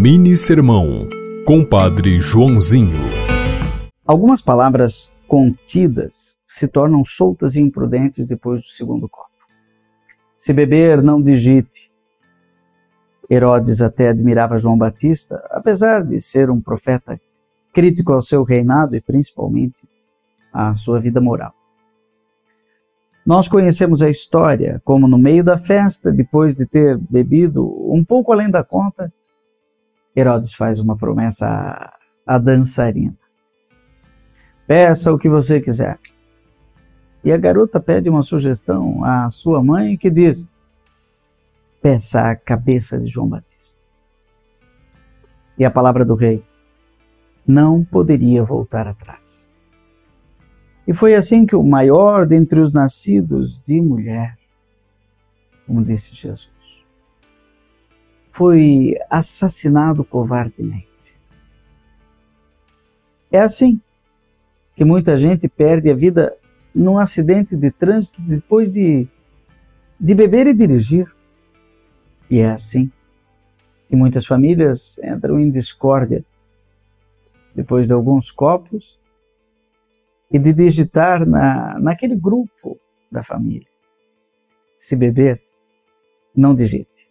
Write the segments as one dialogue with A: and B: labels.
A: Mini Sermão, Compadre Joãozinho.
B: Algumas palavras contidas se tornam soltas e imprudentes depois do segundo copo. Se beber, não digite. Herodes até admirava João Batista, apesar de ser um profeta crítico ao seu reinado e principalmente à sua vida moral. Nós conhecemos a história como, no meio da festa, depois de ter bebido um pouco além da conta, Herodes faz uma promessa à, dançarina. Peça o que você quiser. E a garota pede uma sugestão à sua mãe que diz: Peça a cabeça de João Batista. E a palavra do rei não poderia voltar atrás. E foi assim que o maior dentre os nascidos de mulher, como disse Jesus, foi assassinado covardemente. É assim que muita gente perde a vida num acidente de trânsito depois de, de beber e dirigir. E é assim que muitas famílias entram em discórdia depois de alguns copos e de digitar na, naquele grupo da família. Se beber, não digite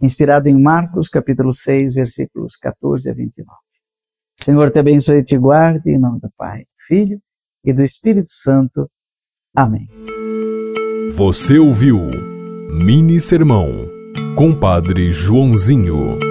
B: inspirado em Marcos, capítulo 6, versículos 14 a 29. Senhor te abençoe e te guarde, em nome do Pai, do Filho e do Espírito Santo. Amém.
A: Você ouviu Mini Sermão, Compadre Joãozinho.